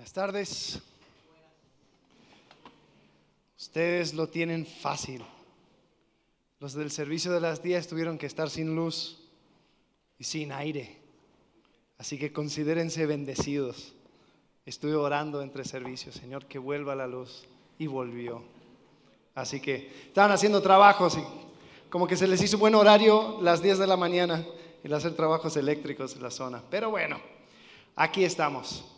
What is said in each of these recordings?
Buenas tardes. Ustedes lo tienen fácil. Los del servicio de las 10 tuvieron que estar sin luz y sin aire. Así que considérense bendecidos. Estuve orando entre servicios, Señor, que vuelva la luz. Y volvió. Así que estaban haciendo trabajos y como que se les hizo buen horario las 10 de la mañana el hacer trabajos eléctricos en la zona. Pero bueno, aquí estamos.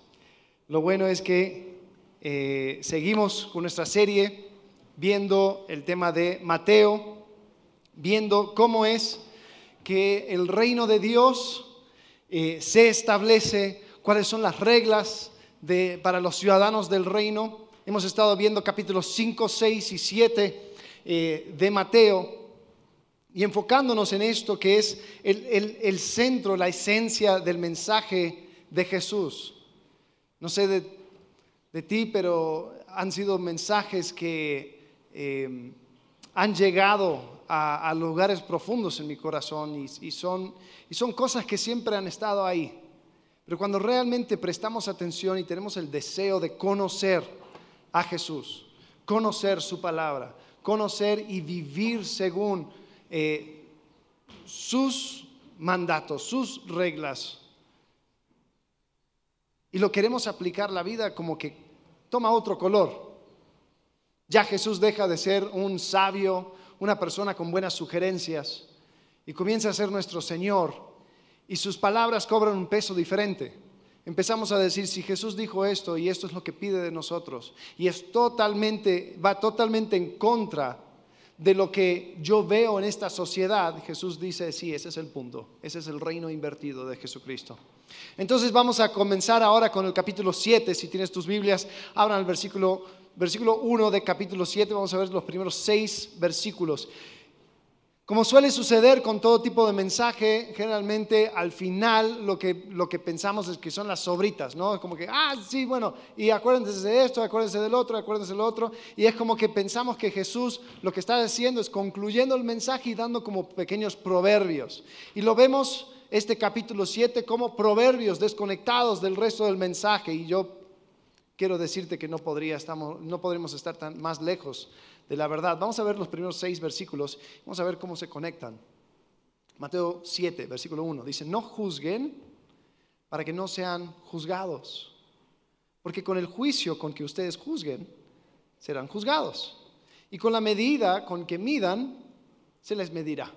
Lo bueno es que eh, seguimos con nuestra serie viendo el tema de Mateo, viendo cómo es que el reino de Dios eh, se establece, cuáles son las reglas de, para los ciudadanos del reino. Hemos estado viendo capítulos 5, 6 y 7 eh, de Mateo y enfocándonos en esto que es el, el centro, la esencia del mensaje de Jesús. No sé de, ti, pero han sido mensajes que eh, han llegado a, lugares profundos en mi corazón y, son, y son cosas que siempre han estado ahí. Pero cuando realmente prestamos atención y tenemos el deseo de conocer a Jesús, conocer su palabra, conocer y vivir según eh, sus mandatos, sus reglas, y lo queremos aplicar la vida como que toma otro color. Ya Jesús deja de ser un sabio, una persona con buenas sugerencias y comienza a ser nuestro Señor y sus palabras cobran un peso diferente. Empezamos a decir, si Jesús dijo esto y esto es lo que pide de nosotros y es totalmente, va totalmente en contra de lo que yo veo en esta sociedad, Jesús dice, sí, ese es el punto, ese es el reino invertido de Jesucristo. Entonces vamos a comenzar ahora con el capítulo 7. Si tienes tus Biblias, abran el versículo, versículo 1 de capítulo 7. Vamos a ver los primeros seis versículos. Como suele suceder con todo tipo de mensaje, generalmente al final lo que, lo que pensamos es que son las sobritas, ¿no? Como que, ah, sí, bueno, y acuérdense de esto, acuérdense del otro, acuérdense del otro. Y es como que pensamos que Jesús lo que está haciendo es concluyendo el mensaje y dando como pequeños proverbios. Y lo vemos este capítulo 7 como proverbios desconectados del resto del mensaje. Y yo quiero decirte que no, podría, estamos, no podríamos estar tan más lejos de la verdad. Vamos a ver los primeros seis versículos, vamos a ver cómo se conectan. Mateo 7, versículo 1, dice, no juzguen para que no sean juzgados, porque con el juicio con que ustedes juzguen, serán juzgados, y con la medida con que midan, se les medirá.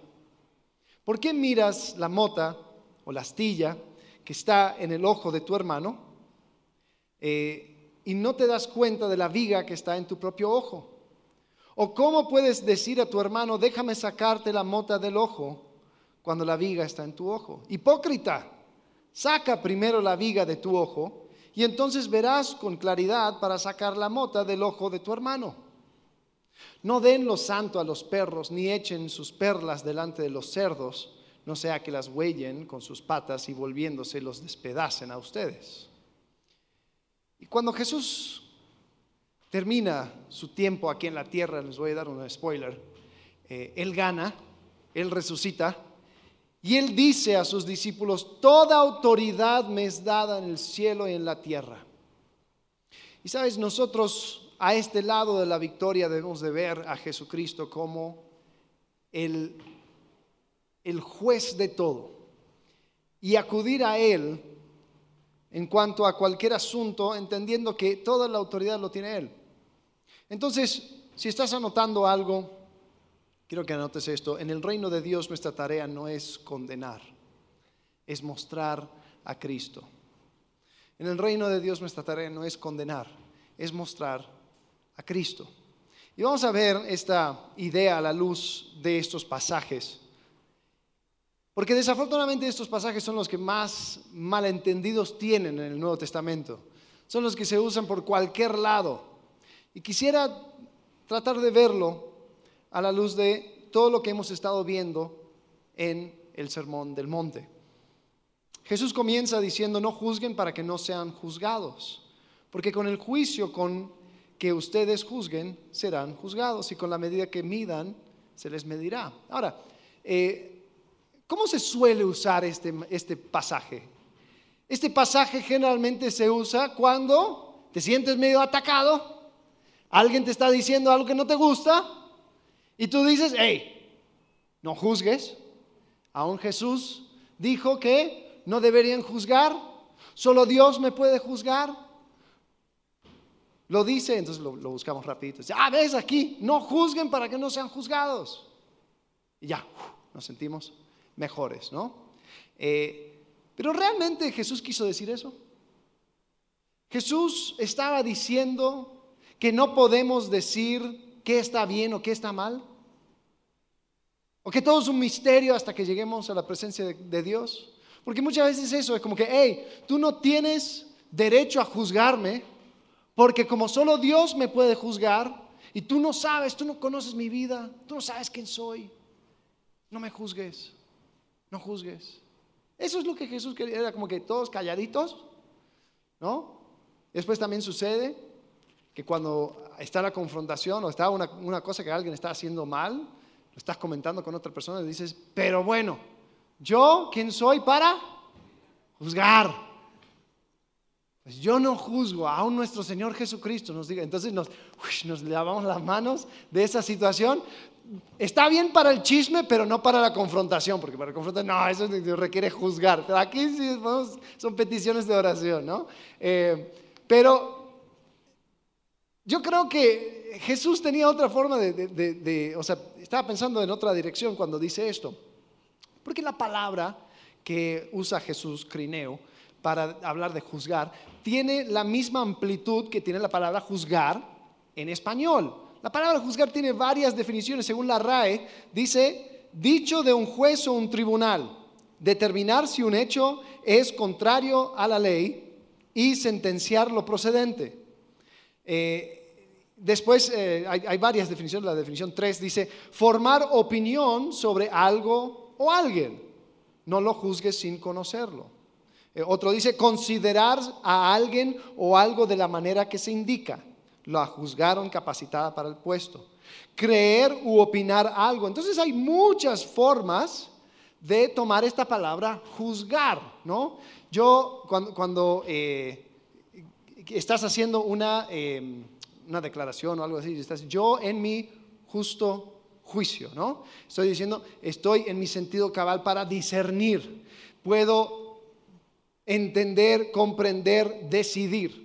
¿Por qué miras la mota o la astilla que está en el ojo de tu hermano eh, y no te das cuenta de la viga que está en tu propio ojo? ¿O cómo puedes decir a tu hermano, déjame sacarte la mota del ojo cuando la viga está en tu ojo? Hipócrita, saca primero la viga de tu ojo y entonces verás con claridad para sacar la mota del ojo de tu hermano. No den lo santo a los perros, ni echen sus perlas delante de los cerdos, no sea que las huellen con sus patas y volviéndose los despedacen a ustedes. Y cuando Jesús termina su tiempo aquí en la tierra, les voy a dar un spoiler, eh, Él gana, Él resucita, y Él dice a sus discípulos, toda autoridad me es dada en el cielo y en la tierra. Y sabes, nosotros a este lado de la victoria debemos de ver a Jesucristo como el, el juez de todo y acudir a Él en cuanto a cualquier asunto, entendiendo que toda la autoridad lo tiene Él. Entonces, si estás anotando algo, quiero que anotes esto, en el reino de Dios nuestra tarea no es condenar, es mostrar a Cristo. En el reino de Dios nuestra tarea no es condenar, es mostrar a Cristo. Y vamos a ver esta idea a la luz de estos pasajes. Porque desafortunadamente estos pasajes son los que más malentendidos tienen en el Nuevo Testamento. Son los que se usan por cualquier lado. Y quisiera tratar de verlo a la luz de todo lo que hemos estado viendo en el Sermón del Monte. Jesús comienza diciendo, no juzguen para que no sean juzgados. Porque con el juicio con que ustedes juzguen, serán juzgados, y con la medida que midan, se les medirá. Ahora, eh, ¿cómo se suele usar este, este pasaje? Este pasaje generalmente se usa cuando te sientes medio atacado, alguien te está diciendo algo que no te gusta y tú dices, hey, no juzgues. Aún Jesús dijo que no deberían juzgar, solo Dios me puede juzgar. Lo dice, entonces lo, buscamos rapidito. Ah, ves aquí, no juzguen para que no sean juzgados. Y ya, nos sentimos mejores, ¿no? Eh, pero realmente Jesús quiso decir eso. Jesús estaba diciendo que no podemos decir qué está bien o qué está mal. O que todo es un misterio hasta que lleguemos a la presencia de, de Dios. Porque muchas veces eso es como que, hey, tú no tienes derecho a juzgarme porque como solo Dios me puede juzgar y tú no sabes, tú no conoces mi vida, tú no sabes quién soy, no me juzgues, no juzgues. Eso es lo que Jesús quería, era como que todos calladitos, ¿no? Después también sucede que cuando está la confrontación o está una, una cosa que alguien está haciendo mal, lo estás comentando con otra persona y dices, pero bueno, yo, ¿quién soy para juzgar? Pues yo no juzgo, aún nuestro Señor Jesucristo nos diga, entonces nos, nos lavamos las manos de esa situación. Está bien para el chisme, pero no para la confrontación, porque para la confrontación, no, eso requiere juzgar. Pero aquí sí son peticiones de oración, ¿no? Eh, pero yo creo que Jesús tenía otra forma de, de, o sea, estaba pensando en otra dirección cuando dice esto. Porque la palabra que usa Jesús, crineo, para hablar de juzgar, tiene la misma amplitud que tiene la palabra juzgar en español. La palabra juzgar tiene varias definiciones. Según la RAE, dice, dicho de un juez o un tribunal, determinar si un hecho es contrario a la ley y sentenciar lo procedente. Eh, después eh, hay, varias definiciones. La definición 3 dice, formar opinión sobre algo o alguien. No lo juzgues sin conocerlo. Eh, otro dice, considerar a alguien o algo de la manera que se indica. La juzgaron capacitada para el puesto. Creer u opinar algo. Entonces hay muchas formas de tomar esta palabra juzgar, ¿no? Yo cuando, eh, estás haciendo una, em, una declaración o algo así, estás yo en mi justo juicio, ¿no? Estoy diciendo, estoy en mi sentido cabal para discernir. Puedo entender, comprender, decidir.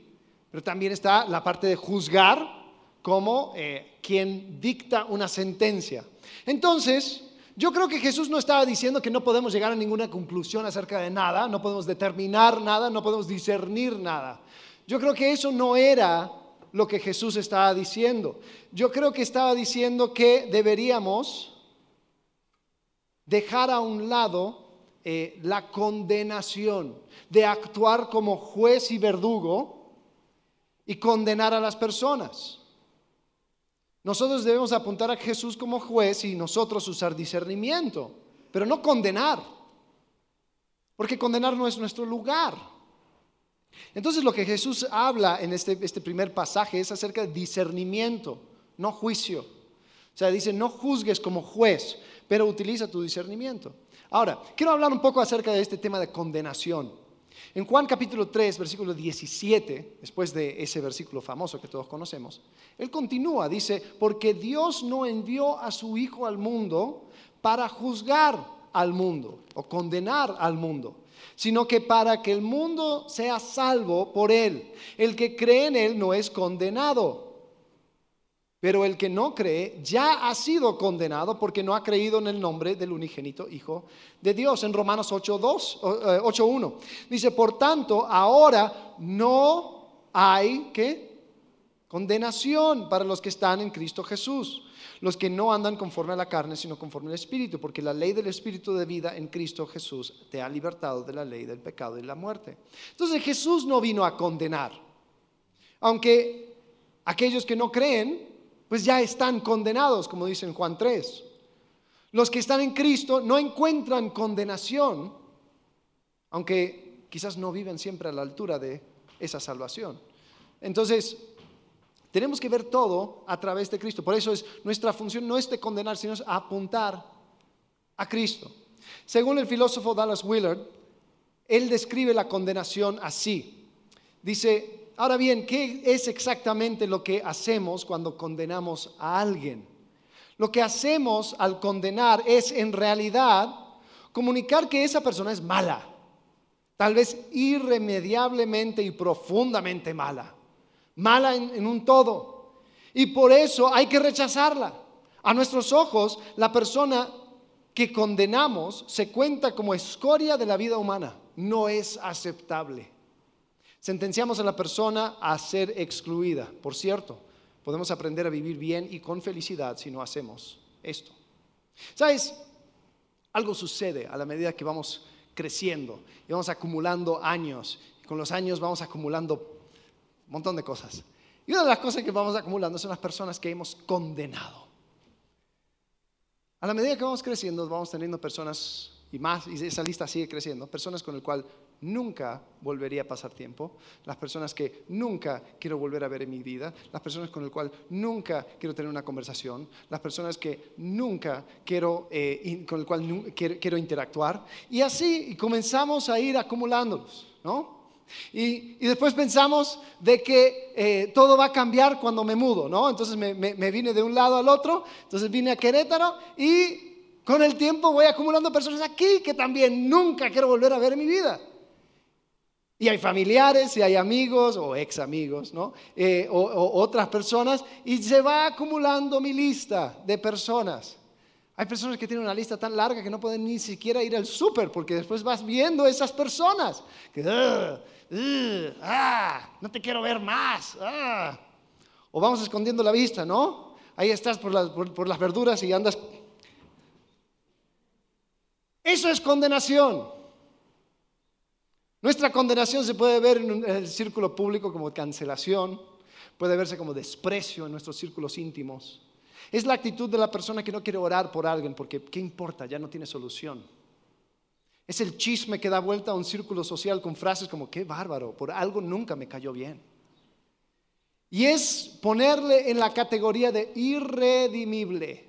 Pero también está la parte de juzgar como eh, quien dicta una sentencia. Entonces, yo creo que Jesús no estaba diciendo que no podemos llegar a ninguna conclusión acerca de nada, no podemos determinar nada, no podemos discernir nada. Yo creo que eso no era lo que Jesús estaba diciendo. Yo creo que estaba diciendo que deberíamos dejar a un lado eh, la condenación, de actuar como juez y verdugo y condenar a las personas. Nosotros debemos apuntar a Jesús como juez y nosotros usar discernimiento, pero no condenar, porque condenar no es nuestro lugar. Entonces lo que Jesús habla en este, este primer pasaje es acerca de discernimiento, no juicio. O sea, dice, no juzgues como juez, pero utiliza tu discernimiento. Ahora, quiero hablar un poco acerca de este tema de condenación. En Juan capítulo 3, versículo 17, después de ese versículo famoso que todos conocemos, él continúa, dice, porque Dios no envió a su Hijo al mundo para juzgar al mundo o condenar al mundo, sino que para que el mundo sea salvo por él. El que cree en él no es condenado pero el que no cree ya ha sido condenado porque no ha creído en el nombre del unigénito Hijo de Dios. En Romanos 8.1 eh, dice, por tanto, ahora no hay que condenación para los que están en Cristo Jesús, los que no andan conforme a la carne, sino conforme al Espíritu, porque la ley del Espíritu de vida en Cristo Jesús te ha libertado de la ley del pecado y la muerte. Entonces Jesús no vino a condenar, aunque aquellos que no creen pues ya están condenados, como dice en Juan 3. Los que están en Cristo no encuentran condenación, aunque quizás no viven siempre a la altura de esa salvación. Entonces, tenemos que ver todo a través de Cristo. Por eso es nuestra función no es de condenar, sino es apuntar a Cristo. Según el filósofo Dallas Willard, él describe la condenación así. Dice, ahora bien, ¿qué es exactamente lo que hacemos cuando condenamos a alguien? Lo que hacemos al condenar es en realidad comunicar que esa persona es mala, tal vez irremediablemente y profundamente mala, mala en, un todo. Y por eso hay que rechazarla. A nuestros ojos, la persona que condenamos se cuenta como escoria de la vida humana. No es aceptable. Sentenciamos a la persona a ser excluida. Por cierto, podemos aprender a vivir bien y con felicidad si no hacemos esto. ¿Sabes? Algo sucede a la medida que vamos creciendo y vamos acumulando años. con los años vamos acumulando un montón de cosas. Y una de las cosas que vamos acumulando son las personas que hemos condenado. A la medida que vamos creciendo, vamos teniendo personas y más, y esa lista sigue creciendo, personas con el cual nunca volvería a pasar tiempo, las personas que nunca quiero volver a ver en mi vida, las personas con el cual nunca quiero tener una conversación, las personas que nunca quiero, eh, con el cual quiero, interactuar, y así comenzamos a ir acumulándolos, ¿no? Y, después pensamos de que eh, todo va a cambiar cuando me mudo, ¿no? Entonces me, me vine de un lado al otro, entonces vine a Querétaro y con el tiempo voy acumulando personas aquí que también nunca quiero volver a ver en mi vida. Y hay familiares, y hay amigos o ex amigos, ¿no? Eh, o, otras personas, y se va acumulando mi lista de personas. Hay personas que tienen una lista tan larga que no pueden ni siquiera ir al súper porque después vas viendo esas personas. Que, ah, no te quiero ver más. Ah. O vamos escondiendo la vista, ¿no? Ahí estás por las, por las verduras y andas. Eso es condenación. Nuestra condenación se puede ver en el círculo público como cancelación, puede verse como desprecio en nuestros círculos íntimos. Es la actitud de la persona que no quiere orar por alguien porque, ¿qué importa? Ya no tiene solución. Es el chisme que da vuelta a un círculo social con frases como, qué bárbaro, por algo nunca me cayó bien. Y es ponerle en la categoría de irredimible.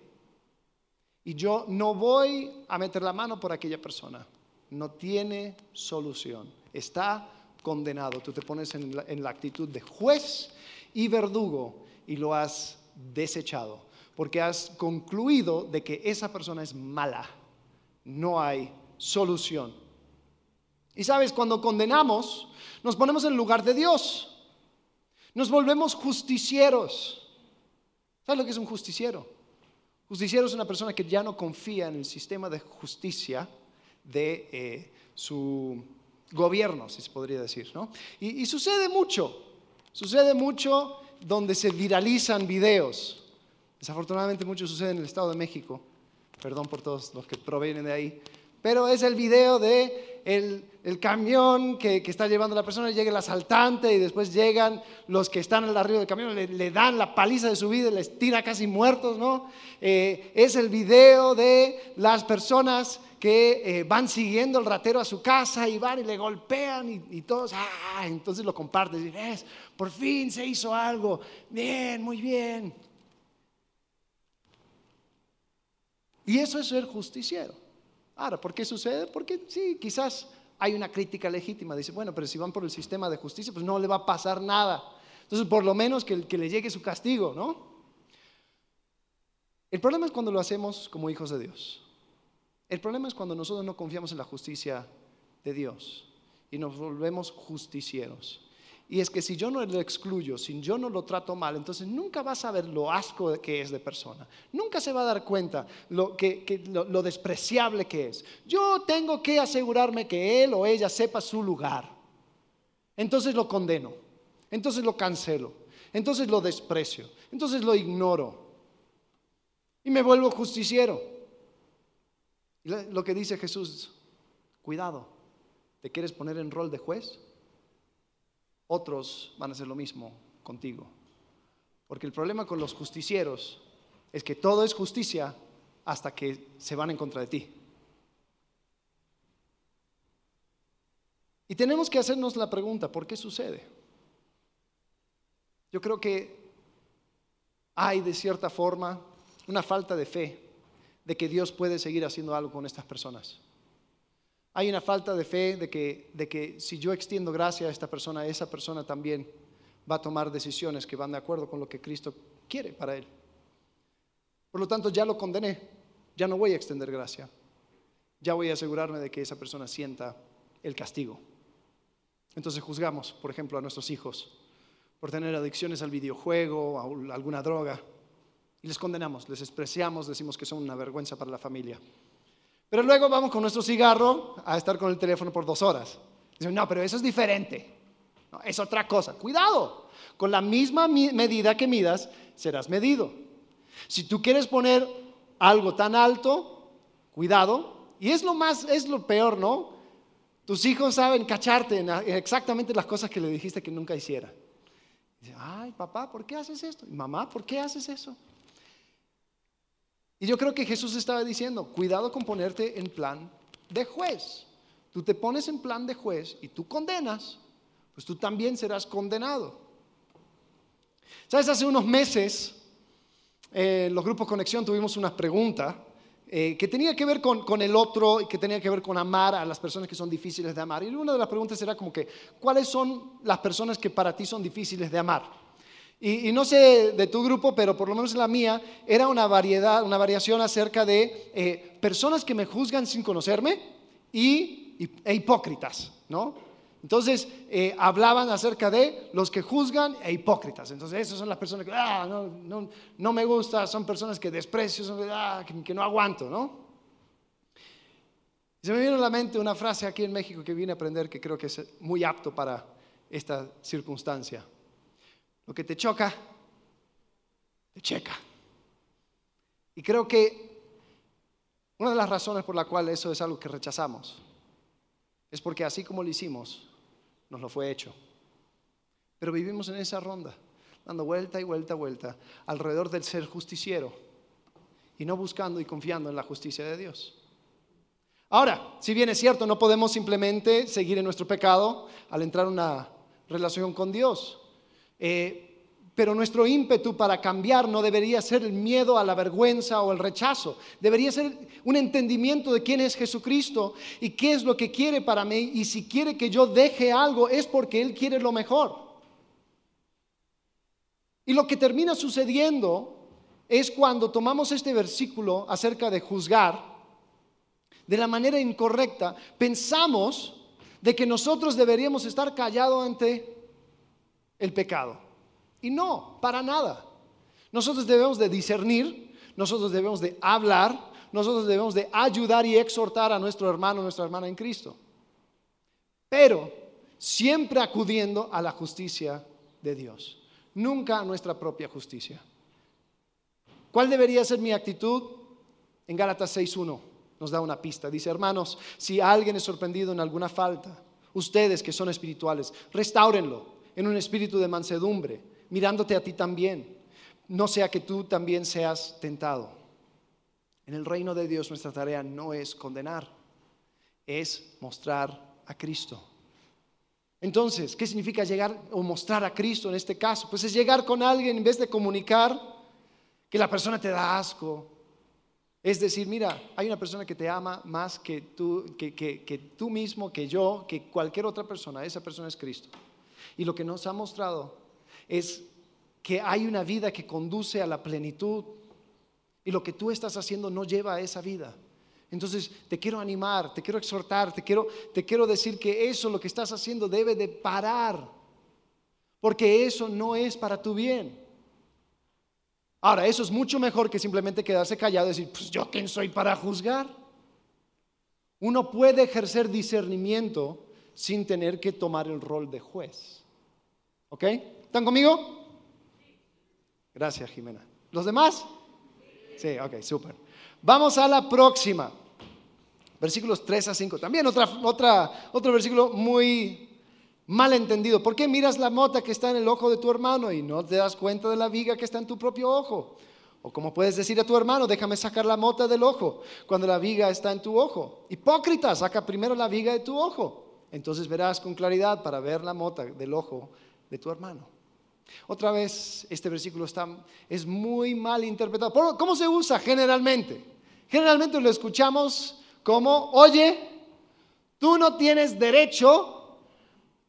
Y yo no voy a meter la mano por aquella persona. No tiene solución está condenado. Tú te pones en la, actitud de juez y verdugo y lo has desechado, porque has concluido de que esa persona es mala. No hay solución. Y sabes, cuando condenamos, nos ponemos en lugar de Dios. Nos volvemos justicieros. ¿Sabes lo que es un justiciero? Justiciero es una persona que ya no confía en el sistema de justicia de eh, su gobierno, si se podría decir. ¿no? Y, sucede mucho, sucede mucho donde se viralizan videos. Desafortunadamente mucho sucede en el Estado de México, perdón por todos los que provienen de ahí, pero es el video de el, camión que, está llevando a la persona, llega el asaltante y después llegan los que están al arriba del camión, le, dan la paliza de su vida y les tira casi muertos, ¿no? Eh, es el video de las personas que eh, van siguiendo al ratero a su casa y van y le golpean y, todos, ah, entonces lo comparten por fin se hizo algo, bien, muy bien. Y eso es ser justiciero. Ahora, ¿por qué sucede? Porque sí, quizás hay una crítica legítima. Dice, bueno, pero si van por el sistema de justicia, pues no le va a pasar nada. Entonces, por lo menos que le llegue su castigo, ¿no? El problema es cuando lo hacemos como hijos de Dios. El problema es cuando nosotros no confiamos en la justicia de Dios y nos volvemos justicieros. Y es que si yo no lo excluyo, si yo no lo trato mal, entonces nunca va a saber lo asco que es de persona. Nunca se va a dar cuenta lo, que, lo despreciable que es. Yo tengo que asegurarme que él o ella sepa su lugar. Entonces lo condeno. Entonces lo cancelo. Entonces lo desprecio. Entonces lo ignoro. Y me vuelvo justiciero. Y lo que dice Jesús, cuidado, ¿te quieres poner en rol de juez? Otros van a hacer lo mismo contigo. Porque el problema con los justicieros es que todo es justicia hasta que se van en contra de ti. Y tenemos que hacernos la pregunta, ¿por qué sucede? Yo creo que hay de cierta forma una falta de fe de que Dios puede seguir haciendo algo con estas personas. Hay una falta de fe de que, de que si yo extiendo gracia a esta persona, esa persona también va a tomar decisiones que van de acuerdo con lo que Cristo quiere para él. Por lo tanto, ya lo condené, ya no voy a extender gracia, ya voy a asegurarme de que esa persona sienta el castigo. Entonces juzgamos, por ejemplo, a nuestros hijos por tener adicciones al videojuego, a alguna droga, y les condenamos, les despreciamos, decimos que son una vergüenza para la familia. Pero luego vamos con nuestro cigarro a estar con el teléfono por dos horas. Dicen, no, pero eso es diferente. es otra cosa. Cuidado, con la misma medida que midas, serás medido. Si tú quieres poner algo tan alto, cuidado. Y es lo más, es lo peor, ¿no? Tus hijos saben cacharte en exactamente las cosas que le dijiste que nunca hiciera. Dice, ay, papá, ¿por qué haces esto? Mamá, ¿por qué haces eso? Y yo creo que Jesús estaba diciendo, cuidado con ponerte en plan de juez. Tú te pones en plan de juez y tú condenas, pues tú también serás condenado. ¿Sabes? Hace unos meses, eh, los grupos Conexión tuvimos una pregunta eh, que tenía que ver con, con, el otro y que tenía que ver con amar a las personas que son difíciles de amar. Y una de las preguntas era como que, ¿cuáles son las personas que para ti son difíciles de amar? Y, no sé de tu grupo, pero por lo menos en la mía, era una variedad, una variación acerca de eh, personas que me juzgan sin conocerme y, e hipócritas, ¿no? Entonces, eh, hablaban acerca de los que juzgan e hipócritas. Entonces, esas son las personas que, ah, no, me gusta, son personas que desprecio, ah, que, no aguanto, ¿no? se me vino a la mente una frase aquí en México que vine a aprender que creo que es muy apto para esta circunstancia. Lo que te choca, te checa. Y creo que una de las razones por la cual eso es algo que rechazamos es porque así como lo hicimos, nos lo fue hecho. Pero vivimos en esa ronda, dando vuelta y vuelta, vuelta, alrededor del ser justiciero y no buscando y confiando en la justicia de Dios. Ahora, si bien es cierto, no podemos simplemente seguir en nuestro pecado al entrar en una relación con Dios. Eh, pero nuestro ímpetu para cambiar no debería ser el miedo a la vergüenza o el rechazo. Debería ser un entendimiento de quién es Jesucristo y qué es lo que quiere para mí. Y si quiere que yo deje algo es porque Él quiere lo mejor. Y lo que termina sucediendo es cuando tomamos este versículo acerca de juzgar de la manera incorrecta, pensamos de que nosotros deberíamos estar callados ante el pecado. Y no, para nada. Nosotros debemos de discernir, nosotros debemos de hablar, nosotros debemos de ayudar y exhortar a nuestro hermano, nuestra hermana en Cristo. Pero siempre acudiendo a la justicia de Dios, nunca a nuestra propia justicia. ¿Cuál debería ser mi actitud? En Gálatas 6.1 nos da una pista. Dice, hermanos, si alguien es sorprendido en alguna falta, ustedes que son espirituales, restáurenlo en un espíritu de mansedumbre, mirándote a ti también, no sea que tú también seas tentado. En el reino de Dios nuestra tarea no es condenar, es mostrar a Cristo. Entonces, ¿qué significa llegar o mostrar a Cristo en este caso? Pues es llegar con alguien en vez de comunicar que la persona te da asco. Es decir, mira, hay una persona que te ama más que tú, que, que tú mismo, que yo, que cualquier otra persona. Esa persona es Cristo. Y lo que nos ha mostrado es que hay una vida que conduce a la plenitud y lo que tú estás haciendo no lleva a esa vida. Entonces te quiero animar, te quiero exhortar, te quiero, te quiero decir que eso, lo que estás haciendo, debe de parar, porque eso no es para tu bien. Ahora, eso es mucho mejor que simplemente quedarse callado y decir, pues yo quién soy para juzgar. Uno puede ejercer discernimiento sin tener que tomar el rol de juez. ¿Ok? ¿Están conmigo? Gracias, Jimena. ¿Los demás? Sí, ok, súper. Vamos a la próxima. Versículos 3 a 5. También otra, otra, otro versículo muy mal entendido. ¿Por qué miras la mota que está en el ojo de tu hermano y no te das cuenta de la viga que está en tu propio ojo? O como puedes decir a tu hermano, déjame sacar la mota del ojo cuando la viga está en tu ojo. Hipócrita, saca primero la viga de tu ojo entonces verás con claridad para ver la mota del ojo de tu hermano. Otra vez, este versículo está, es muy mal interpretado. ¿Cómo se usa generalmente? Generalmente lo escuchamos como, oye, tú no tienes derecho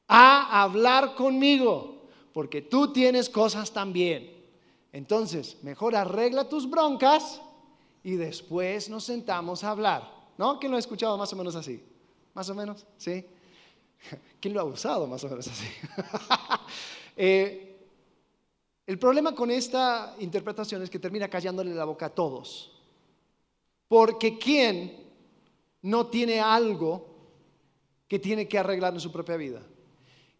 a hablar conmigo, porque tú tienes cosas también. Entonces, mejor arregla tus broncas y después nos sentamos a hablar. ¿No? ¿Quién lo ha escuchado más o menos así? ¿Más o menos? ¿Sí? ¿Quién lo ha usado más o menos así? Eh, el problema con esta interpretación es que termina callándole la boca a todos. Porque ¿quién no tiene algo que tiene que arreglar en su propia vida?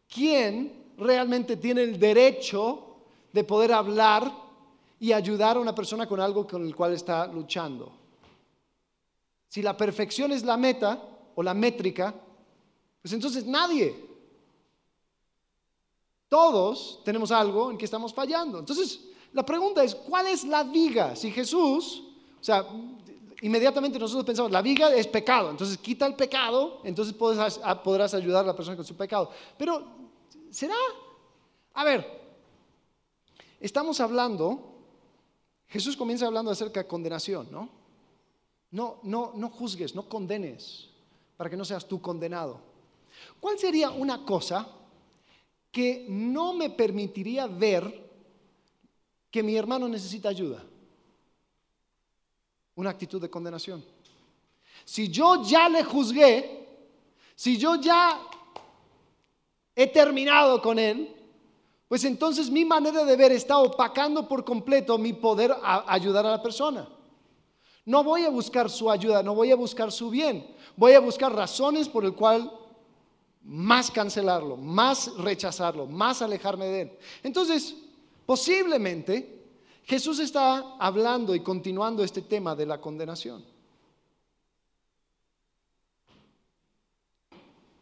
¿Quién realmente tiene el derecho de poder hablar y ayudar a una persona con algo con el cual está luchando? Si la perfección es la meta o la métrica, pues entonces nadie. Todos tenemos algo en que estamos fallando. Entonces, la pregunta es, ¿cuál es la viga? Si Jesús, o sea, inmediatamente nosotros pensamos, la viga es pecado, entonces quita el pecado, entonces podrás ayudar a la persona con su pecado. Pero, ¿será? A ver, estamos hablando, Jesús comienza hablando acerca de condenación, ¿no? No, no, no juzgues, no condenes, para que no seas tú condenado. ¿Cuál sería una cosa que no me permitiría ver que mi hermano necesita ayuda? Una actitud de condenación. Si yo ya le juzgué, si yo ya he terminado con él, pues entonces mi manera de ver está opacando por completo mi poder ayudar a la persona. No voy a buscar su ayuda, no voy a buscar su bien, voy a buscar razones por el cual más cancelarlo, más rechazarlo, más alejarme de él. Entonces, posiblemente Jesús está hablando y continuando este tema de la condenación.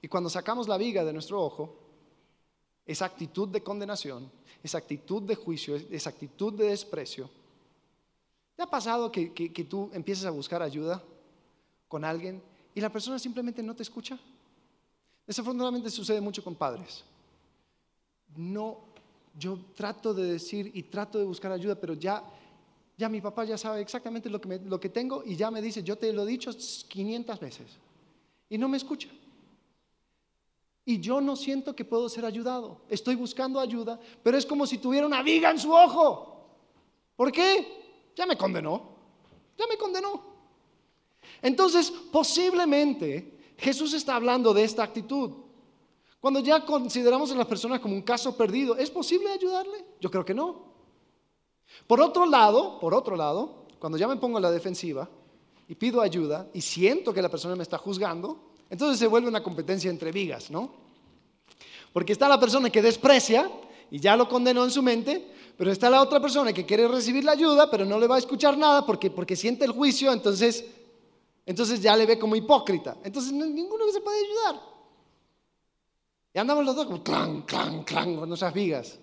Y cuando sacamos la viga de nuestro ojo, esa actitud de condenación, esa actitud de juicio, esa actitud de desprecio, ¿te ha pasado que, que tú empiezas a buscar ayuda con alguien y la persona simplemente no te escucha? Desafortunadamente sucede mucho con padres. No, yo trato de decir y trato de buscar ayuda, pero ya, ya mi papá ya sabe exactamente lo que, lo que tengo y ya me dice, yo te lo he dicho 500 veces y no me escucha. Y yo no siento que puedo ser ayudado. Estoy buscando ayuda, pero es como si tuviera una viga en su ojo. ¿Por qué? Ya me condenó. Ya me condenó. Entonces, posiblemente Jesús está hablando de esta actitud. Cuando ya consideramos a la persona como un caso perdido, ¿es posible ayudarle? Yo creo que no. Por otro lado, por otro lado, cuando ya me pongo a la defensiva y pido ayuda y siento que la persona me está juzgando, entonces se vuelve una competencia entre vigas, ¿no? Porque está la persona que desprecia y ya lo condenó en su mente, pero está la otra persona que quiere recibir la ayuda, pero no le va a escuchar nada porque, porque siente el juicio, entonces entonces ya le ve como hipócrita. Entonces ninguno se puede ayudar. Y andamos los dos como clan, clan, clan con nuestras vigas.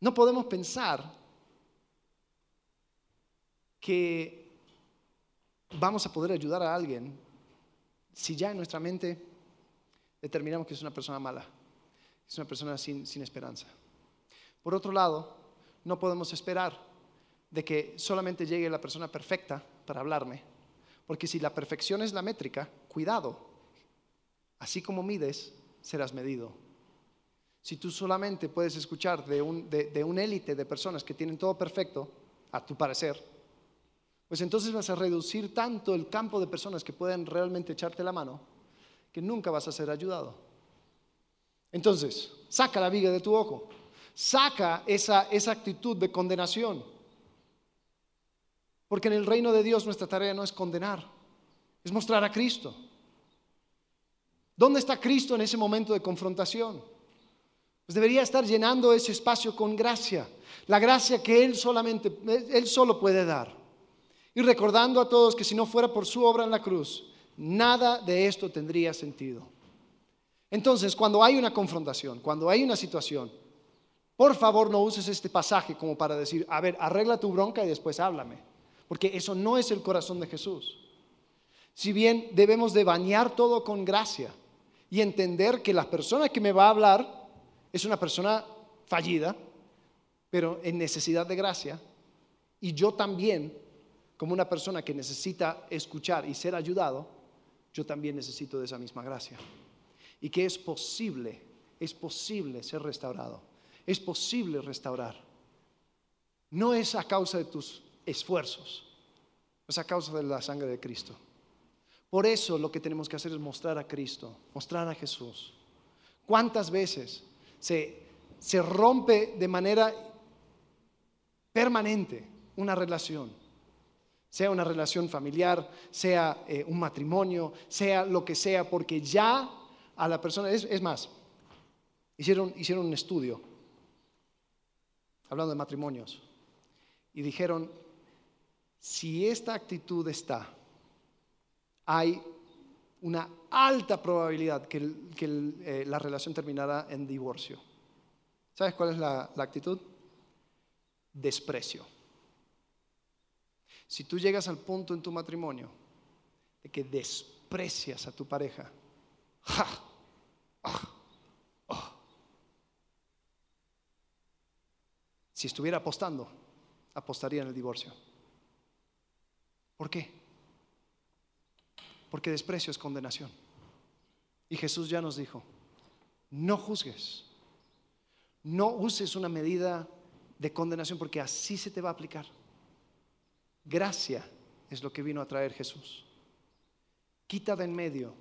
No podemos pensar que vamos a poder ayudar a alguien si ya en nuestra mente determinamos que es una persona mala, es una persona sin, sin esperanza. Por otro lado, no podemos esperar de que solamente llegue la persona perfecta para hablarme. Porque si la perfección es la métrica, cuidado. Así como mides, serás medido. Si tú solamente puedes escuchar de un, de, un élite de personas que tienen todo perfecto, a tu parecer, pues entonces vas a reducir tanto el campo de personas que pueden realmente echarte la mano que nunca vas a ser ayudado. Entonces, saca la viga de tu ojo, saca esa, esa actitud de condenación porque en el reino de Dios nuestra tarea no es condenar, es mostrar a Cristo. ¿Dónde está Cristo en ese momento de confrontación? Pues debería estar llenando ese espacio con gracia, la gracia que Él solamente, Él solo puede dar. Y recordando a todos que si no fuera por su obra en la cruz, nada de esto tendría sentido. Entonces, cuando hay una confrontación, cuando hay una situación, por favor no uses este pasaje como para decir, a ver, arregla tu bronca y después háblame porque eso no es el corazón de Jesús. Si bien debemos de bañar todo con gracia y entender que la persona que me va a hablar es una persona fallida, pero en necesidad de gracia, y yo también, como una persona que necesita escuchar y ser ayudado, yo también necesito de esa misma gracia. Y que es posible es posible ser restaurado. Es posible restaurar. No es a causa de tus esfuerzos, es a causa de la sangre de Cristo. Por eso lo que tenemos que hacer es mostrar a Cristo, mostrar a Jesús. ¿Cuántas veces se, se rompe de manera permanente una relación? Sea una relación familiar, sea eh, un matrimonio, sea lo que sea, porque ya a la persona, es, es más, hicieron, hicieron un estudio hablando de matrimonios y dijeron, si esta actitud está, hay una alta probabilidad que, eh, la relación terminará en divorcio. ¿Sabes cuál es la, actitud? Desprecio. Si tú llegas al punto en tu matrimonio de que desprecias a tu pareja, ¡ja! ¡Ah! ¡Ah! si estuviera apostando, apostaría en el divorcio. ¿Por qué? Porque desprecio es condenación. Y Jesús ya nos dijo, no juzgues, no uses una medida de condenación porque así se te va a aplicar. Gracia es lo que vino a traer Jesús. Quita de en medio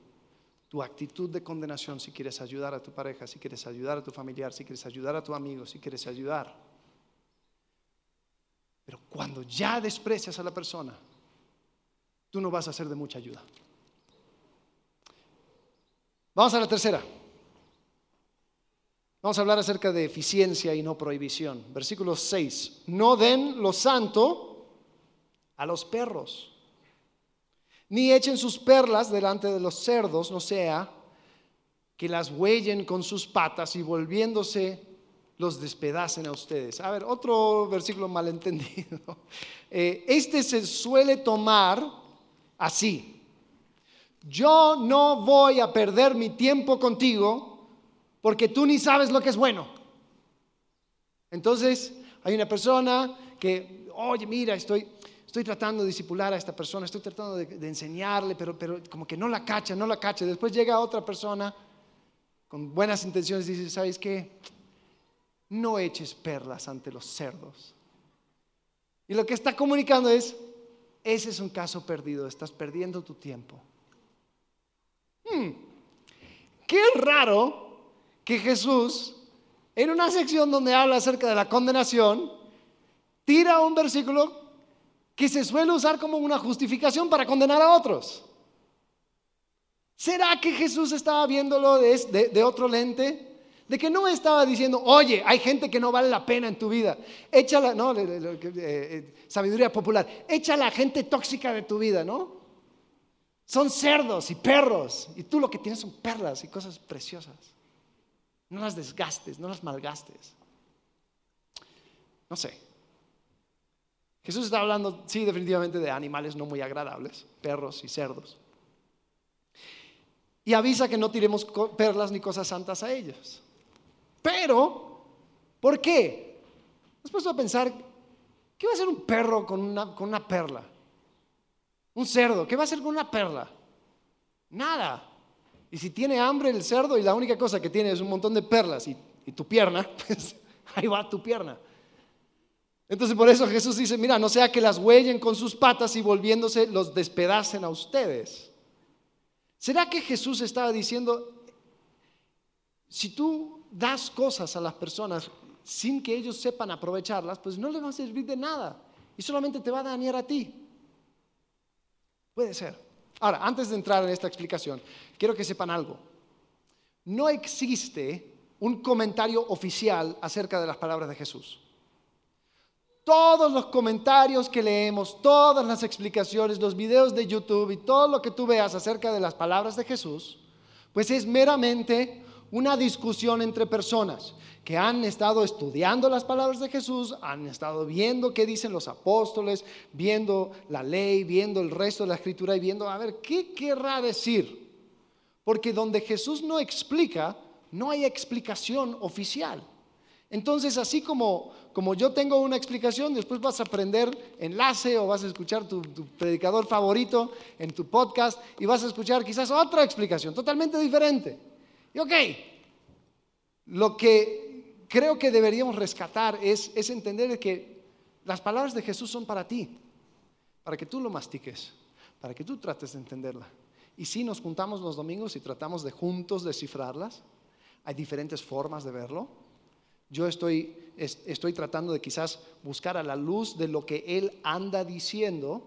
tu actitud de condenación si quieres ayudar a tu pareja, si quieres ayudar a tu familiar, si quieres ayudar a tu amigo, si quieres ayudar. Pero cuando ya desprecias a la persona, tú no vas a ser de mucha ayuda. Vamos a la tercera. Vamos a hablar acerca de eficiencia y no prohibición. Versículo 6. No den lo santo a los perros, ni echen sus perlas delante de los cerdos, no sea que las huellen con sus patas y volviéndose los despedacen a ustedes. A ver, otro versículo malentendido. Eh, este se suele tomar así. Yo no voy a perder mi tiempo contigo porque tú ni sabes lo que es bueno. Entonces, hay una persona que, oye, mira, estoy, estoy tratando de disipular a esta persona, estoy tratando de, enseñarle, pero, pero como que no la cacha, no la cacha. Después llega otra persona con buenas intenciones y dice, ¿sabes qué? No eches perlas ante los cerdos. Y lo que está comunicando es, ese es un caso perdido, estás perdiendo tu tiempo. Hmm, qué raro que Jesús, en una sección donde habla acerca de la condenación, tira un versículo que se suele usar como una justificación para condenar a otros. ¿Será que Jesús estaba viéndolo de, otro lente? De que no estaba diciendo, oye, hay gente que no vale la pena en tu vida. Échala, no, eh, eh, sabiduría popular, echa la gente tóxica de tu vida, ¿no? Son cerdos y perros. Y tú lo que tienes son perlas y cosas preciosas. No las desgastes, no las malgastes. No sé. Jesús está hablando, sí, definitivamente de animales no muy agradables, perros y cerdos. Y avisa que no tiremos perlas ni cosas santas a ellos. Pero, ¿por qué? ¿Has puesto a pensar, ¿qué va a hacer un perro con una, con una perla? Un cerdo, ¿qué va a hacer con una perla? Nada. Y si tiene hambre el cerdo y la única cosa que tiene es un montón de perlas y, y tu pierna, pues ahí va tu pierna. Entonces por eso Jesús dice, mira, no sea que las huellen con sus patas y volviéndose los despedacen a ustedes. ¿Será que Jesús estaba diciendo, si tú das cosas a las personas sin que ellos sepan aprovecharlas, pues no les va a servir de nada y solamente te va a dañar a ti. Puede ser. Ahora, antes de entrar en esta explicación, quiero que sepan algo. No existe un comentario oficial acerca de las palabras de Jesús. Todos los comentarios que leemos, todas las explicaciones, los videos de YouTube y todo lo que tú veas acerca de las palabras de Jesús, pues es meramente una discusión entre personas que han estado estudiando las palabras de Jesús, han estado viendo qué dicen los apóstoles, viendo la ley, viendo el resto de la escritura y viendo, a ver, ¿qué querrá decir? Porque donde Jesús no explica, no hay explicación oficial. Entonces, así como, como yo tengo una explicación, después vas a aprender enlace o vas a escuchar tu, tu, predicador favorito en tu podcast y vas a escuchar quizás otra explicación totalmente diferente. Y ok, Lo que creo que deberíamos rescatar es, entender que las palabras de Jesús son para ti, para que tú lo mastiques, para que tú trates de entenderla. Y si nos juntamos los domingos y tratamos de juntos descifrarlas, hay diferentes formas de verlo. Yo estoy, estoy tratando de quizás buscar a la luz de lo que Él anda diciendo.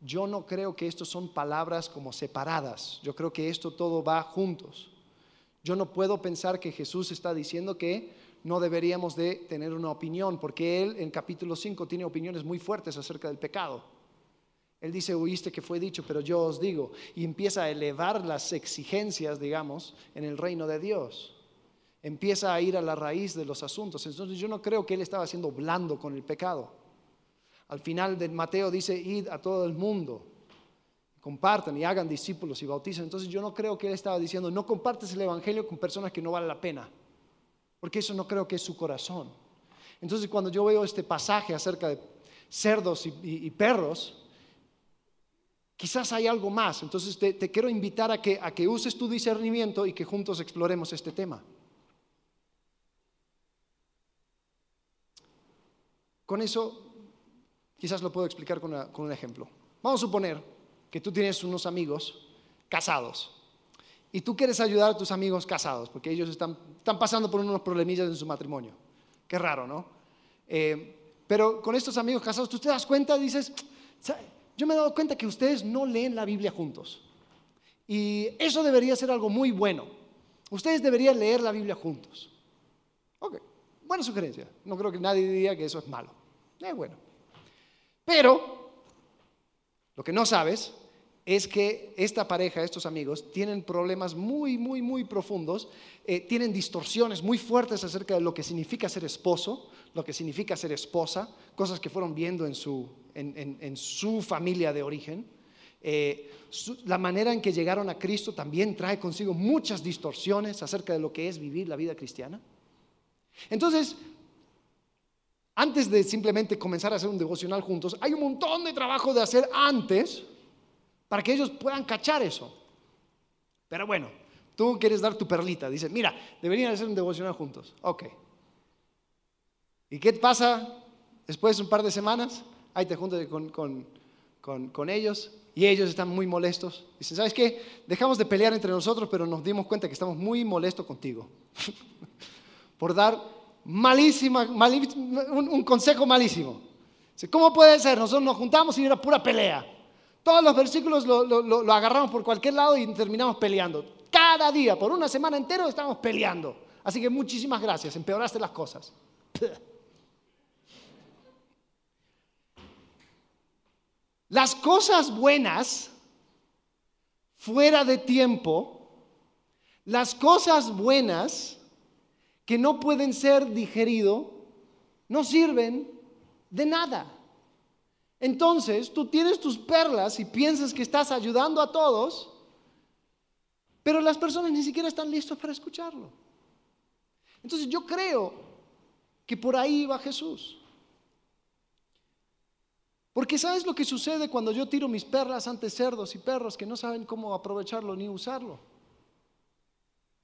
Yo no creo que esto son palabras como separadas. Yo creo que esto todo va juntos. Yo no puedo pensar que Jesús está diciendo que no deberíamos de tener una opinión, porque Él en capítulo 5 tiene opiniones muy fuertes acerca del pecado. Él dice, oíste que fue dicho, pero yo os digo, y empieza a elevar las exigencias, digamos, en el reino de Dios. Empieza a ir a la raíz de los asuntos. Entonces yo no creo que él estaba siendo blando con el pecado. Al final de Mateo dice, id a todo el mundo, compartan y hagan discípulos y bauticen. Entonces yo no creo que él estaba diciendo, no compartes el Evangelio con personas que no vale la pena, porque eso no creo que es su corazón. Entonces cuando yo veo este pasaje acerca de cerdos y perros, Quizás hay algo más. Entonces te, quiero invitar a que, a que uses tu discernimiento y que juntos exploremos este tema. Con eso, quizás lo puedo explicar con, un ejemplo. Vamos a suponer que tú tienes unos amigos casados y tú quieres ayudar a tus amigos casados porque ellos están, están pasando por unos problemillas en su matrimonio. Qué raro, ¿no? Eh, pero con estos amigos casados, tú te das cuenta, dices, yo me he dado cuenta que ustedes no leen la Biblia juntos. Y eso debería ser algo muy bueno. Ustedes deberían leer la Biblia juntos. Ok, buena sugerencia. No creo que nadie diga que eso es malo. Es bueno. Pero lo que no sabes es que esta pareja, estos amigos, tienen problemas muy, muy, muy profundos, eh, tienen distorsiones muy fuertes acerca de lo que significa ser esposo, lo que significa ser esposa, cosas que fueron viendo en su, en, su familia de origen. Eh, la manera en que llegaron a Cristo también trae consigo muchas distorsiones acerca de lo que es vivir la vida cristiana. Entonces, antes de simplemente comenzar a hacer un devocional juntos, hay un montón de trabajo de hacer antes para que ellos puedan cachar eso. Pero bueno, tú quieres dar tu perlita, dices, mira, deberían hacer un devocional juntos. Ok. ¿Y qué pasa después de un par de semanas? Ahí te juntas con, ellos y ellos están muy molestos. Dicen, ¿sabes qué? Dejamos de pelear entre nosotros, pero nos dimos cuenta que estamos muy molestos contigo. Por dar malísima, un, un consejo malísimo. ¿Cómo puede ser? Nosotros nos juntamos y era pura pelea. Todos los versículos lo, agarramos por cualquier lado y terminamos peleando. Cada día, por una semana entera, estamos peleando. Así que muchísimas gracias, empeoraste las cosas. Las cosas buenas, fuera de tiempo, las cosas buenas que no pueden ser digerido, no sirven de nada. Entonces, tú tienes tus perlas y piensas que estás ayudando a todos, pero las personas ni siquiera están listos para escucharlo. Entonces, yo creo que por ahí va Jesús. Porque ¿sabes lo que sucede cuando yo tiro mis perlas ante cerdos y perros que no saben cómo aprovecharlo ni usarlo?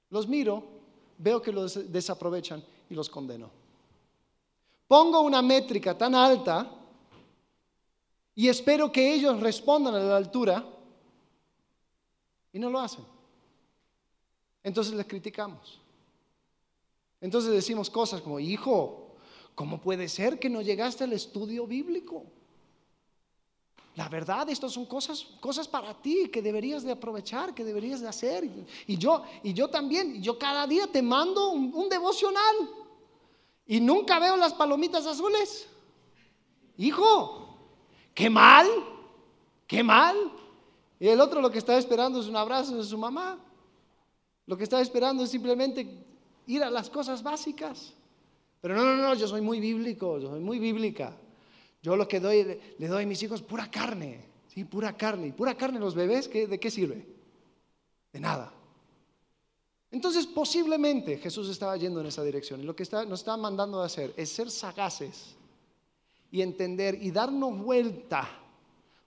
Los miro, veo que los desaprovechan y los condeno. Pongo una métrica tan alta y espero que ellos respondan a la altura y no lo hacen. Entonces les criticamos. Entonces decimos cosas como, hijo, ¿cómo puede ser que no llegaste al estudio bíblico? La verdad, estas son cosas, cosas para ti que deberías de aprovechar, que deberías de hacer. Y yo, y yo también, yo cada día te mando un devocional y nunca veo las palomitas azules. Hijo, qué mal, qué mal. Y el otro lo que está esperando es un abrazo de su mamá. Lo que está esperando es simplemente ir a las cosas básicas. Pero no, no, no, yo soy muy bíblico, yo soy muy bíblica. Yo lo que doy, le doy a mis hijos pura carne, sí, pura carne. ¿Y pura carne los bebés de qué sirve? De nada. Entonces, posiblemente Jesús estaba yendo en esa dirección. Y lo que nos está mandando a hacer es ser sagaces y entender y darnos vuelta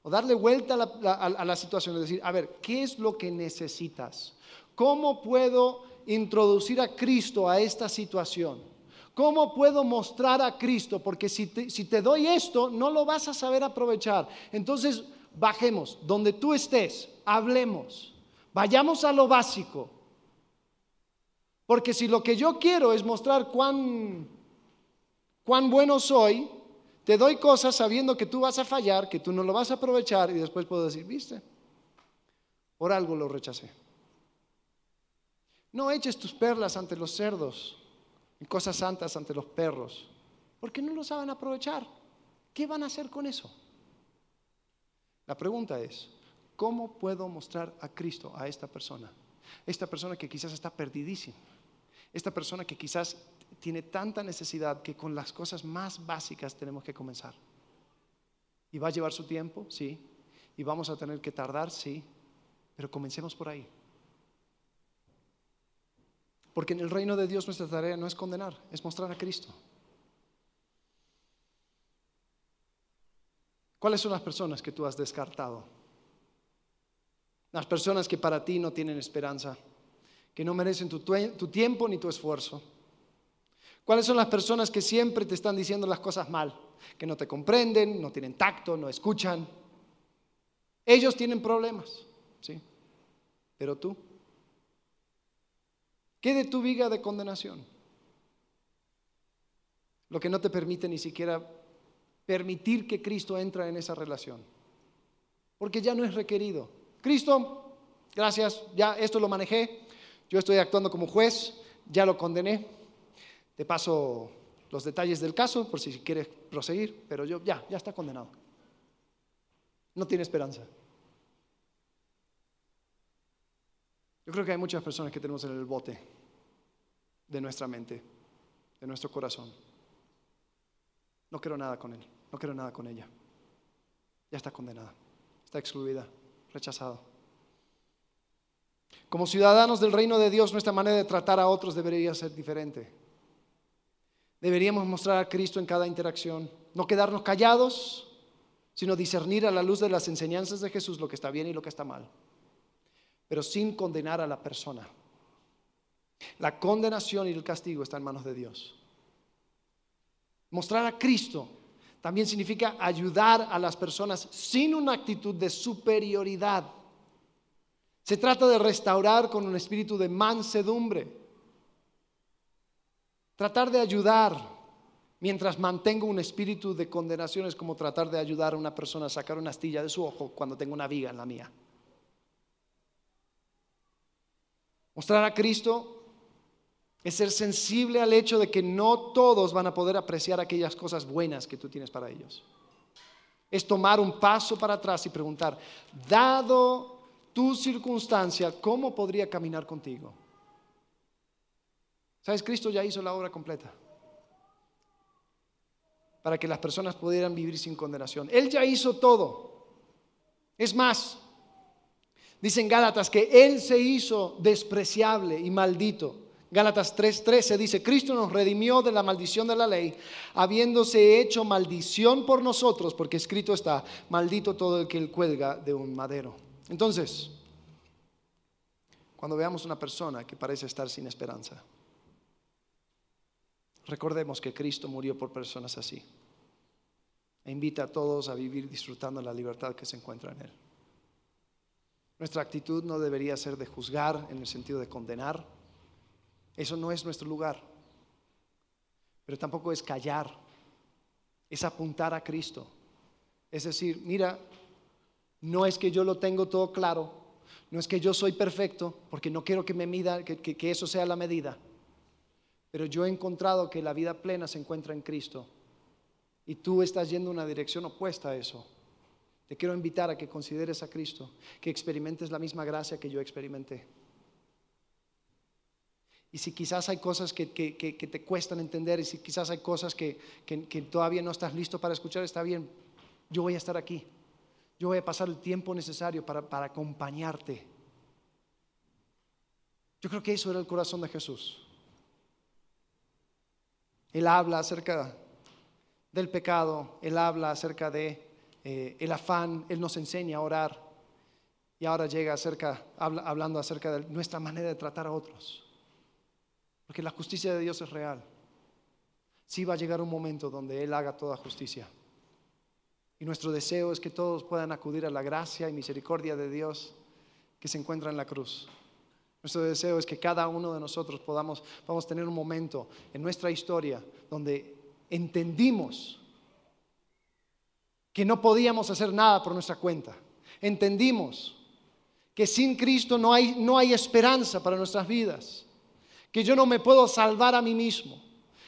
o darle vuelta a la, situación, es decir, a ver, ¿qué es lo que necesitas? ¿Cómo puedo introducir a Cristo a esta situación? ¿Cómo puedo mostrar a Cristo? Porque si te, si te doy esto, no lo vas a saber aprovechar. Entonces, bajemos, donde tú estés, hablemos, vayamos a lo básico. Porque si lo que yo quiero es mostrar cuán, cuán bueno soy, te doy cosas sabiendo que tú vas a fallar, que tú no lo vas a aprovechar y después puedo decir, viste, por algo lo rechacé. No eches tus perlas ante los cerdos y cosas santas ante los perros, porque no lo saben aprovechar. ¿Qué van a hacer con eso? La pregunta es, ¿cómo puedo mostrar a Cristo a esta persona? Esta persona que quizás está perdidísima. Esta persona que quizás tiene tanta necesidad que con las cosas más básicas tenemos que comenzar. Y va a llevar su tiempo, sí. Y vamos a tener que tardar, sí. Pero comencemos por ahí. Porque en el reino de Dios nuestra tarea no es condenar, es mostrar a Cristo. ¿Cuáles son las personas que tú has descartado? Las personas que para ti no tienen esperanza, que no merecen tu, tiempo ni tu esfuerzo. ¿Cuáles son las personas que siempre te están diciendo las cosas mal? Que no te comprenden, no tienen tacto, no escuchan. Ellos tienen problemas, ¿sí? Pero tú, ¿qué de tu vida de condenación? Lo que no te permite ni siquiera permitir que Cristo entre en esa relación. Porque ya no es requerido. Cristo, gracias, ya esto lo manejé, yo estoy actuando como juez, ya lo condené. Te paso los detalles del caso por si quieres proseguir, pero yo ya, ya está condenado. No tiene esperanza. Yo creo que hay muchas personas que tenemos en el bote de nuestra mente, de nuestro corazón. No quiero nada con él, no quiero nada con ella. Ya está condenada, está excluida, rechazado. Como ciudadanos del reino de Dios, nuestra manera de tratar a otros debería ser diferente. Deberíamos mostrar a Cristo en cada interacción, no quedarnos callados, sino discernir a la luz de las enseñanzas de Jesús lo que está bien y lo que está mal, pero sin condenar a la persona. La condenación y el castigo están en manos de Dios. Mostrar a Cristo también significa ayudar a las personas sin una actitud de superioridad. Se trata de restaurar con un espíritu de mansedumbre. Tratar de ayudar mientras mantengo un espíritu de condenación es como tratar de ayudar a una persona a sacar una astilla de su ojo cuando tengo una viga en la mía. Mostrar a Cristo es ser sensible al hecho de que no todos van a poder apreciar aquellas cosas buenas que tú tienes para ellos. Es tomar un paso para atrás y preguntar, dado tu circunstancia, ¿cómo podría caminar contigo? ¿Sabes? Cristo ya hizo la obra completa para que las personas pudieran vivir sin condenación. Él ya hizo todo. Es más, dicen Gálatas que Él se hizo despreciable y maldito Gálatas 3:13 dice, Cristo nos redimió de la maldición de la ley, habiéndose hecho maldición por nosotros, porque escrito está, maldito todo el que él cuelga de un madero. Entonces, cuando veamos una persona que parece estar sin esperanza, recordemos que Cristo murió por personas así. E invita a todos a vivir disfrutando la libertad que se encuentra en Él. Nuestra actitud no debería ser de juzgar en el sentido de condenar, eso no es nuestro lugar. Pero tampoco es callar, es apuntar a Cristo. Es decir, mira, no es que yo lo tengo todo claro, no es que yo soy perfecto, porque no quiero que me mida, que, que eso sea la medida. Pero yo he encontrado que la vida plena se encuentra en Cristo. Y tú estás yendo en una dirección opuesta a eso. Te quiero invitar a que consideres a Cristo, que experimentes la misma gracia que yo experimenté. Y si quizás hay cosas que, te cuestan entender y si quizás hay cosas que, todavía no estás listo para escuchar, está bien, yo voy a estar aquí. Yo voy a pasar el tiempo necesario para acompañarte. Yo creo que eso era el corazón de Jesús. Él habla acerca del pecado, Él habla acerca de eh, afán, Él nos enseña a orar y ahora llega acerca, hablando acerca de nuestra manera de tratar a otros. Porque la justicia de Dios es real. Sí va a llegar un momento donde Él haga toda justicia. Y nuestro deseo es que todos puedan acudir a la gracia y misericordia de Dios que se encuentra en la cruz. Nuestro deseo es que cada uno de nosotros podamos, tener un momento en nuestra historia donde entendimos que no podíamos hacer nada por nuestra cuenta. Entendimos que sin Cristo no hay, no hay esperanza para nuestras vidas, que yo no me puedo salvar a mí mismo,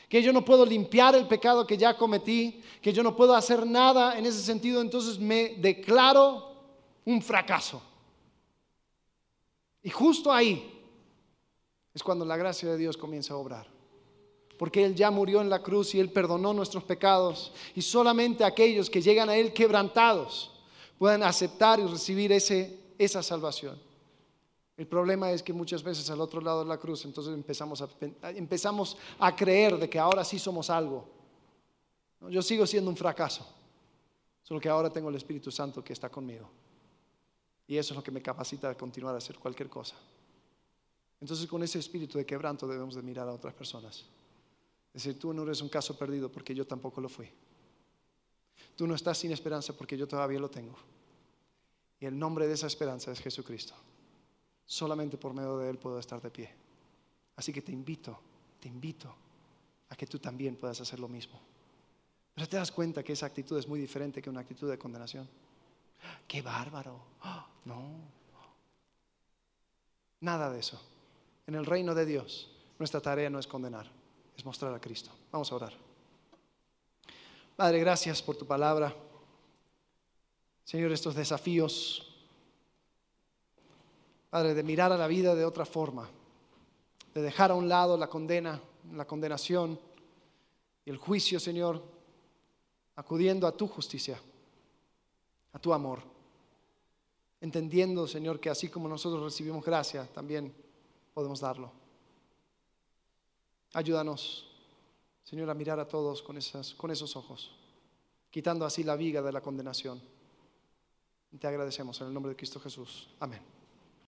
que yo no puedo limpiar el pecado que ya cometí, que yo no puedo hacer nada en ese sentido, entonces me declaro un fracaso. Y justo ahí es cuando la gracia de Dios comienza a obrar. Porque Él ya murió en la cruz y Él perdonó nuestros pecados. Y solamente aquellos que llegan a Él quebrantados pueden aceptar y recibir ese, esa salvación. El problema es que muchas veces al otro lado de la cruz, entonces empezamos a, empezamos a creer de que ahora sí somos algo. Yo sigo siendo un fracaso, solo que ahora tengo el Espíritu Santo que está conmigo. Y eso es lo que me capacita a continuar a hacer cualquier cosa. Entonces con ese espíritu de quebranto debemos de mirar a otras personas. Decir, tú no eres un caso perdido porque yo tampoco lo fui. Tú no estás sin esperanza porque yo todavía lo tengo. Y el nombre de esa esperanza es Jesucristo. Solamente por medio de Él puedo estar de pie. Así que te invito, te invito a que tú también puedas hacer lo mismo. Pero te das cuenta que esa actitud es muy diferente que una actitud de condenación. ¡Qué bárbaro! No. Nada de eso. En el reino de Dios, nuestra tarea no es condenar, es mostrar a Cristo. Vamos a orar. Padre, gracias por tu palabra. Señor, estos desafíos Padre, de mirar a la vida de otra forma, de dejar a un lado la condena, la condenación y el juicio, Señor, acudiendo a tu justicia, tu amor, entendiendo, Señor, que así como nosotros recibimos gracia, también podemos darlo. Ayúdanos, Señor, a mirar a todos con esos ojos, quitando así la viga de la condenación. Te agradecemos en el nombre de Cristo Jesús. Amén.